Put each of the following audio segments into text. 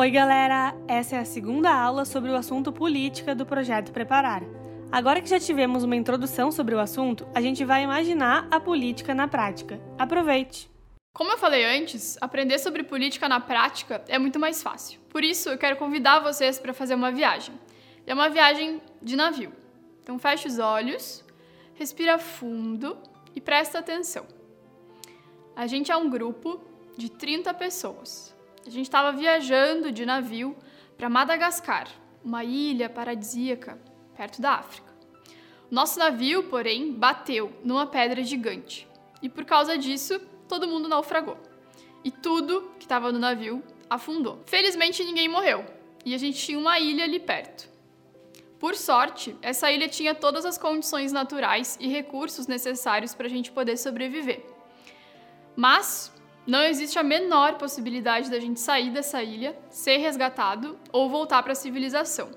Oi, galera! Essa é a segunda aula sobre o assunto política do projeto Preparar. Agora que já tivemos uma introdução sobre o assunto, a gente vai imaginar a política na prática. Aproveite! Como eu falei antes, aprender sobre política na prática é muito mais fácil. Por isso, eu quero convidar vocês para fazer uma viagem. É uma viagem de navio. Então, feche os olhos, respira fundo e presta atenção. A gente é um grupo de 30 pessoas. A gente estava viajando de navio para Madagascar, uma ilha paradisíaca perto da África. Nosso navio, porém, bateu numa pedra gigante e por causa disso todo mundo naufragou. E tudo que estava no navio afundou. Felizmente ninguém morreu e a gente tinha uma ilha ali perto. Por sorte, essa ilha tinha todas as condições naturais e recursos necessários para a gente poder sobreviver. Mas não existe a menor possibilidade da gente sair dessa ilha, ser resgatado ou voltar para a civilização.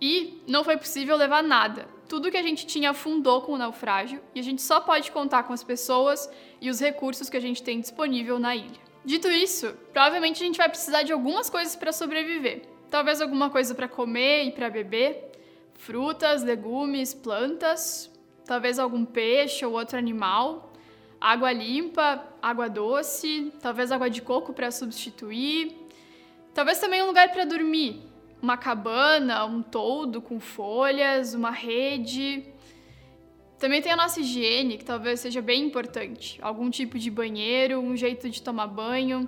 E não foi possível levar nada. Tudo que a gente tinha afundou com o naufrágio e a gente só pode contar com as pessoas e os recursos que a gente tem disponível na ilha. Dito isso, provavelmente a gente vai precisar de algumas coisas para sobreviver. Talvez alguma coisa para comer e para beber, frutas, legumes, plantas, talvez algum peixe ou outro animal, água limpa, água doce, talvez água de coco para substituir, talvez também um lugar para dormir, uma cabana, um toldo com folhas, uma rede. Também tem a nossa higiene, que talvez seja bem importante. Algum tipo de banheiro, um jeito de tomar banho,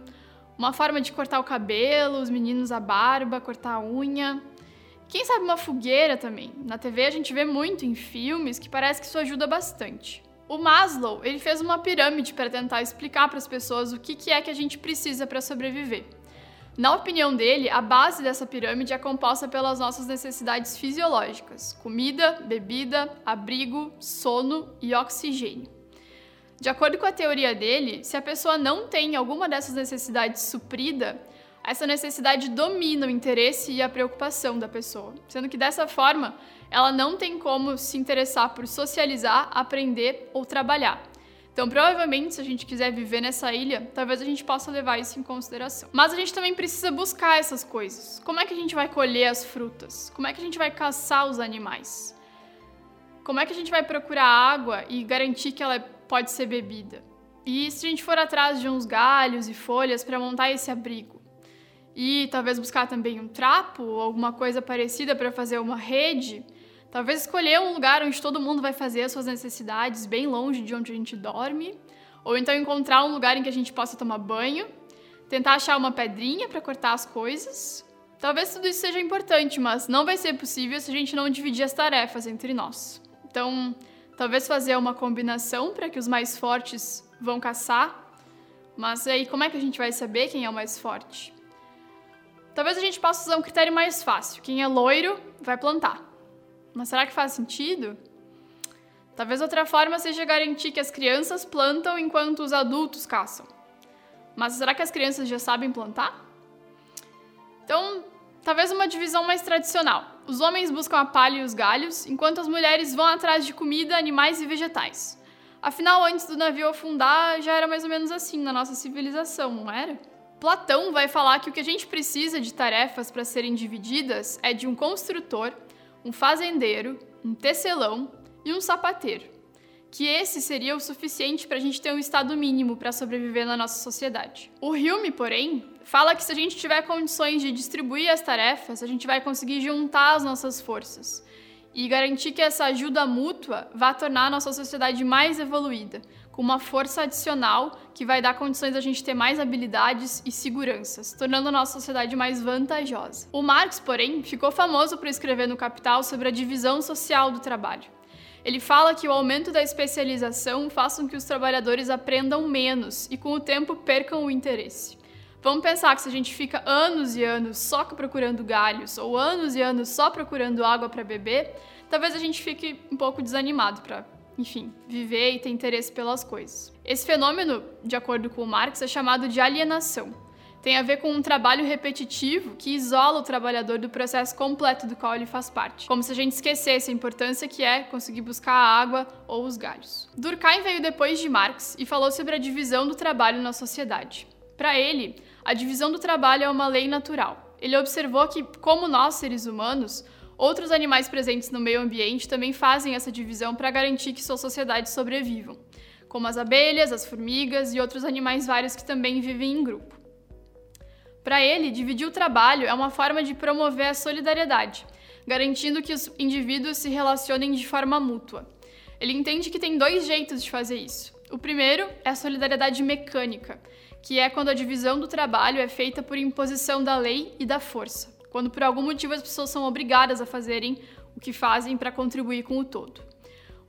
uma forma de cortar o cabelo, os meninos a barba, cortar a unha. Quem sabe uma fogueira também. Na TV a gente vê muito em filmes que parece que isso ajuda bastante. O Maslow, ele fez uma pirâmide para tentar explicar para as pessoas o que, que é que a gente precisa para sobreviver. Na opinião dele, a base dessa pirâmide é composta pelas nossas necessidades fisiológicas: comida, bebida, abrigo, sono e oxigênio. De acordo com a teoria dele, se a pessoa não tem alguma dessas necessidades suprida, essa necessidade domina o interesse e a preocupação da pessoa, sendo que dessa forma ela não tem como se interessar por socializar, aprender ou trabalhar. Então, provavelmente, se a gente quiser viver nessa ilha, talvez a gente possa levar isso em consideração. Mas a gente também precisa buscar essas coisas. Como é que a gente vai colher as frutas? Como é que a gente vai caçar os animais? Como é que a gente vai procurar água e garantir que ela pode ser bebida? E se a gente for atrás de uns galhos e folhas para montar esse abrigo? E talvez buscar também um trapo alguma coisa parecida para fazer uma rede? Talvez escolher um lugar onde todo mundo vai fazer as suas necessidades, bem longe de onde a gente dorme. Ou então encontrar um lugar em que a gente possa tomar banho. Tentar achar uma pedrinha para cortar as coisas. Talvez tudo isso seja importante, mas não vai ser possível se a gente não dividir as tarefas entre nós. Então, talvez fazer uma combinação para que os mais fortes vão caçar. Mas aí, como é que a gente vai saber quem é o mais forte? Talvez a gente possa usar um critério mais fácil. Quem é loiro vai plantar. Mas será que faz sentido? Talvez outra forma seja garantir que as crianças plantam enquanto os adultos caçam. Mas será que as crianças já sabem plantar? Então, talvez uma divisão mais tradicional. Os homens buscam a palha e os galhos, enquanto as mulheres vão atrás de comida, animais e vegetais. Afinal, antes do navio afundar, já era mais ou menos assim na nossa civilização, não era? Platão vai falar que o que a gente precisa de tarefas para serem divididas é de um construtor, um fazendeiro, um tecelão e um sapateiro. Que esse seria o suficiente para a gente ter um estado mínimo para sobreviver na nossa sociedade. O Hume, porém, fala que se a gente tiver condições de distribuir as tarefas, a gente vai conseguir juntar as nossas forças e garantir que essa ajuda mútua vá tornar a nossa sociedade mais evoluída, com uma força adicional que vai dar condições a gente ter mais habilidades e seguranças, tornando a nossa sociedade mais vantajosa. O Marx, porém, ficou famoso por escrever no Capital sobre a divisão social do trabalho. Ele fala que o aumento da especialização faz com que os trabalhadores aprendam menos e, com o tempo, percam o interesse. Vamos pensar que se a gente fica anos e anos só procurando galhos ou anos e anos só procurando água para beber, talvez a gente fique um pouco desanimado para enfim, viver e ter interesse pelas coisas. Esse fenômeno, de acordo com Marx, é chamado de alienação. Tem a ver com um trabalho repetitivo que isola o trabalhador do processo completo do qual ele faz parte, como se a gente esquecesse a importância que é conseguir buscar a água ou os galhos. Durkheim veio depois de Marx e falou sobre a divisão do trabalho na sociedade. Para ele, a divisão do trabalho é uma lei natural. Ele observou que, como nós, seres humanos, outros animais presentes no meio ambiente também fazem essa divisão para garantir que suas sociedades sobrevivam, como as abelhas, as formigas e outros animais vários que também vivem em grupo. Para ele, dividir o trabalho é uma forma de promover a solidariedade, garantindo que os indivíduos se relacionem de forma mútua. Ele entende que tem dois jeitos de fazer isso. O primeiro é a solidariedade mecânica, que é quando a divisão do trabalho é feita por imposição da lei e da força, quando por algum motivo as pessoas são obrigadas a fazerem o que fazem para contribuir com o todo.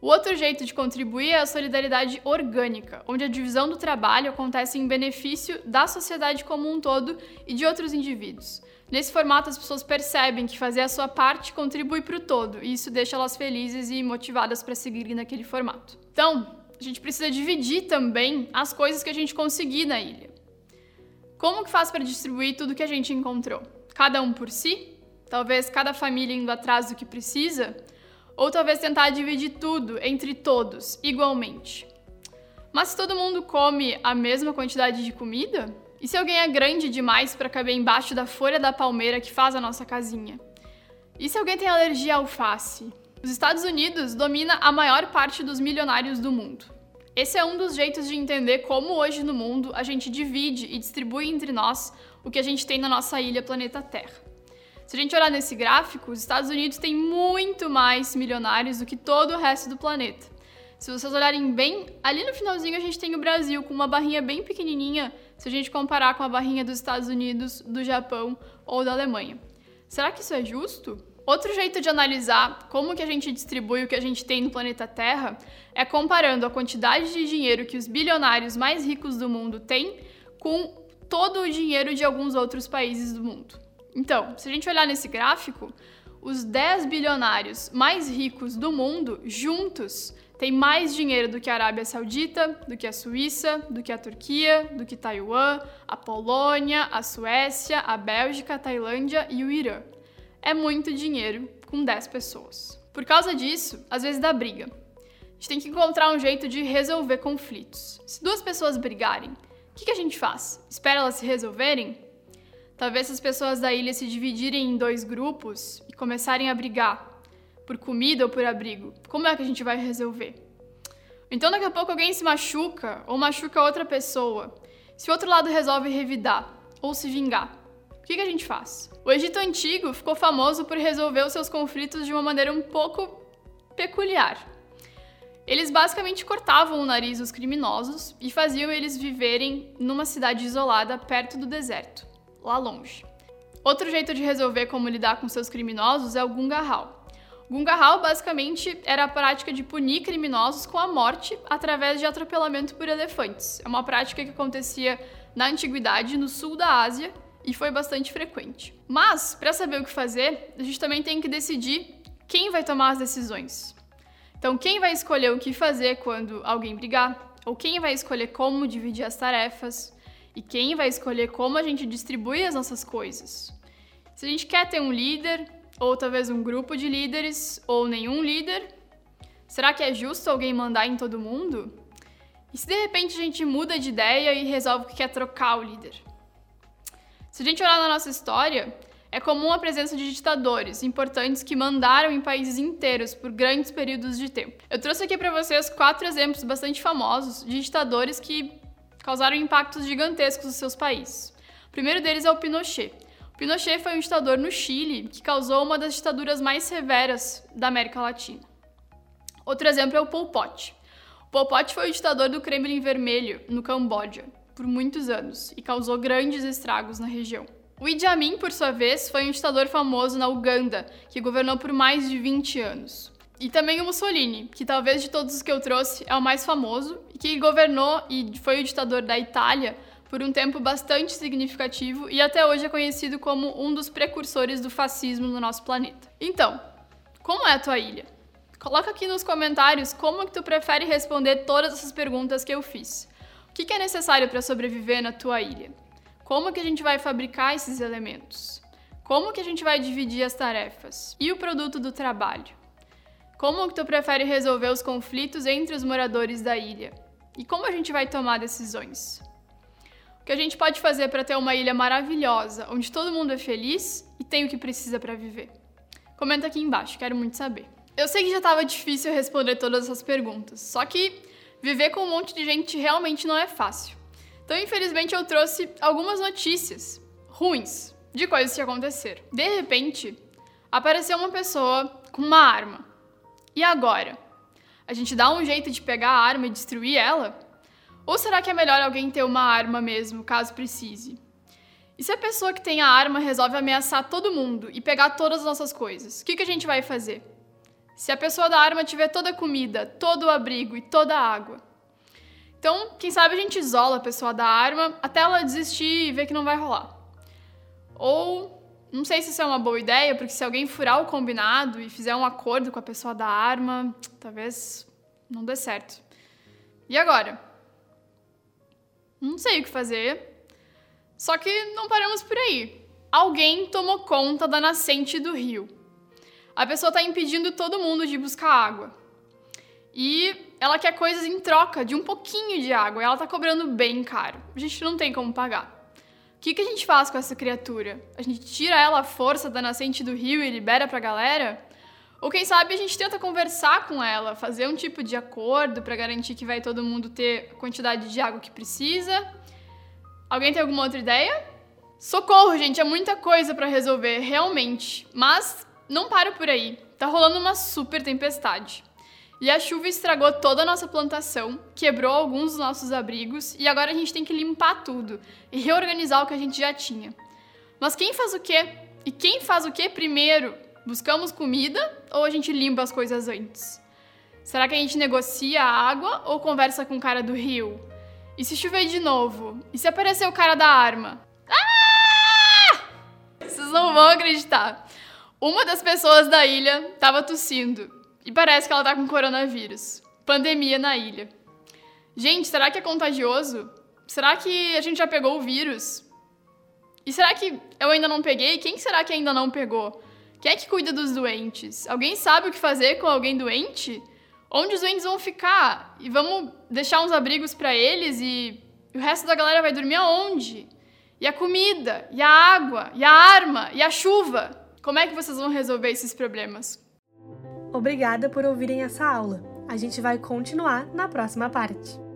O outro jeito de contribuir é a solidariedade orgânica, onde a divisão do trabalho acontece em benefício da sociedade como um todo e de outros indivíduos. Nesse formato, as pessoas percebem que fazer a sua parte contribui para o todo, e isso deixa elas felizes e motivadas para seguir naquele formato. Então, a gente precisa dividir também as coisas que a gente conseguir na ilha. Como que faz para distribuir tudo que a gente encontrou? Cada um por si? Talvez cada família indo atrás do que precisa? Ou talvez tentar dividir tudo entre todos, igualmente. Mas se todo mundo come a mesma quantidade de comida? E se alguém é grande demais para caber embaixo da folha da palmeira que faz a nossa casinha? E se alguém tem alergia à alface? Os Estados Unidos domina a maior parte dos milionários do mundo. Esse é um dos jeitos de entender como hoje no mundo a gente divide e distribui entre nós o que a gente tem na nossa ilha planeta Terra. Se a gente olhar nesse gráfico, os Estados Unidos têm muito mais milionários do que todo o resto do planeta. Se vocês olharem bem, ali no finalzinho a gente tem o Brasil com uma barrinha bem pequenininha, se a gente comparar com a barrinha dos Estados Unidos, do Japão ou da Alemanha. Será que isso é justo? Outro jeito de analisar como que a gente distribui o que a gente tem no planeta Terra é comparando a quantidade de dinheiro que os bilionários mais ricos do mundo têm com todo o dinheiro de alguns outros países do mundo. Então, se a gente olhar nesse gráfico, os 10 bilionários mais ricos do mundo, juntos, têm mais dinheiro do que a Arábia Saudita, do que a Suíça, do que a Turquia, do que Taiwan, a Polônia, a Suécia, a Bélgica, a Tailândia e o Irã. É muito dinheiro com 10 pessoas. Por causa disso, às vezes dá briga. A gente tem que encontrar um jeito de resolver conflitos. Se duas pessoas brigarem, que, que a gente faz? Espera elas se resolverem? Talvez as pessoas da ilha se dividirem em dois grupos e começarem a brigar por comida ou por abrigo. Como é que a gente vai resolver? Então daqui a pouco alguém se machuca ou machuca outra pessoa. Se o outro lado resolve revidar ou se vingar, o que, que a gente faz? O Egito Antigo ficou famoso por resolver os seus conflitos de uma maneira um pouco peculiar. Eles basicamente cortavam o nariz dos criminosos e faziam eles viverem numa cidade isolada perto do deserto lá longe. Outro jeito de resolver como lidar com seus criminosos é o gungarral. Gungarral basicamente era a prática de punir criminosos com a morte através de atropelamento por elefantes. É uma prática que acontecia na antiguidade no sul da Ásia e foi bastante frequente. Mas, para saber o que fazer, a gente também tem que decidir quem vai tomar as decisões. Então, quem vai escolher o que fazer quando alguém brigar? Ou quem vai escolher como dividir as tarefas? e quem vai escolher como a gente distribui as nossas coisas. Se a gente quer ter um líder, ou talvez um grupo de líderes, ou nenhum líder, será que é justo alguém mandar em todo mundo? E se de repente a gente muda de ideia e resolve que quer trocar o líder? Se a gente olhar na nossa história, é comum a presença de ditadores importantes que mandaram em países inteiros por grandes períodos de tempo. Eu trouxe aqui para vocês quatro exemplos bastante famosos de ditadores que causaram impactos gigantescos nos seus países. O primeiro deles é o Pinochet. O Pinochet foi um ditador no Chile que causou uma das ditaduras mais severas da América Latina. Outro exemplo é o Pol Pot. O Pol Pot foi o ditador do Kremlin Vermelho, no Camboja, por muitos anos e causou grandes estragos na região. O Idi Amin, por sua vez, foi um ditador famoso na Uganda, que governou por mais de 20 anos. E também o Mussolini, que talvez de todos os que eu trouxe é o mais famoso e que governou e foi o ditador da Itália por um tempo bastante significativo e até hoje é conhecido como um dos precursores do fascismo no nosso planeta. Então, como é a tua ilha? Coloca aqui nos comentários como que tu prefere responder todas essas perguntas que eu fiz. O que é necessário para sobreviver na tua ilha? Como que a gente vai fabricar esses elementos? Como que a gente vai dividir as tarefas? E o produto do trabalho? Como que tu prefere resolver os conflitos entre os moradores da ilha? E como a gente vai tomar decisões? que a gente pode fazer para ter uma ilha maravilhosa, onde todo mundo é feliz e tem o que precisa para viver? Comenta aqui embaixo, quero muito saber. Eu sei que já estava difícil responder todas essas perguntas, só que viver com um monte de gente realmente não é fácil. Então, infelizmente, eu trouxe algumas notícias ruins de coisas que aconteceram. De repente, apareceu uma pessoa com uma arma. E agora? A gente dá um jeito de pegar a arma e destruir ela? Ou será que é melhor alguém ter uma arma mesmo, caso precise? E se a pessoa que tem a arma resolve ameaçar todo mundo e pegar todas as nossas coisas, o que, que a gente vai fazer? Se a pessoa da arma tiver toda a comida, todo o abrigo e toda a água. Então, quem sabe a gente isola a pessoa da arma até ela desistir e ver que não vai rolar. Ou, não sei se isso é uma boa ideia, porque se alguém furar o combinado e fizer um acordo com a pessoa da arma, talvez não dê certo. E agora? Não sei o que fazer. Só que não paramos por aí. Alguém tomou conta da nascente do rio. A pessoa está impedindo todo mundo de buscar água. E ela quer coisas em troca de um pouquinho de água. E ela está cobrando bem caro. A gente não tem como pagar. O que, que a gente faz com essa criatura? A gente tira ela à força da nascente do rio e libera pra galera? Ou quem sabe a gente tenta conversar com ela, fazer um tipo de acordo para garantir que vai todo mundo ter a quantidade de água que precisa. Alguém tem alguma outra ideia? Socorro, gente, é muita coisa para resolver, realmente. Mas não para por aí. Tá rolando uma super tempestade. E a chuva estragou toda a nossa plantação, quebrou alguns dos nossos abrigos e agora a gente tem que limpar tudo e reorganizar o que a gente já tinha. Mas quem faz o quê? E quem faz o quê primeiro? Buscamos comida ou a gente limpa as coisas antes? Será que a gente negocia a água ou conversa com o cara do rio? E se chover de novo? E se aparecer o cara da arma? Ah! Vocês não vão acreditar. Uma das pessoas da ilha estava tossindo e parece que ela tá com coronavírus. Pandemia na ilha. Gente, será que é contagioso? Será que a gente já pegou o vírus? E será que eu ainda não peguei? Quem será que ainda não pegou? Quem é que cuida dos doentes? Alguém sabe o que fazer com alguém doente? Onde os doentes vão ficar? E vamos deixar uns abrigos para eles e o resto da galera vai dormir aonde? E a comida, e a água, e a arma, e a chuva? Como é que vocês vão resolver esses problemas? Obrigada por ouvirem essa aula. A gente vai continuar na próxima parte.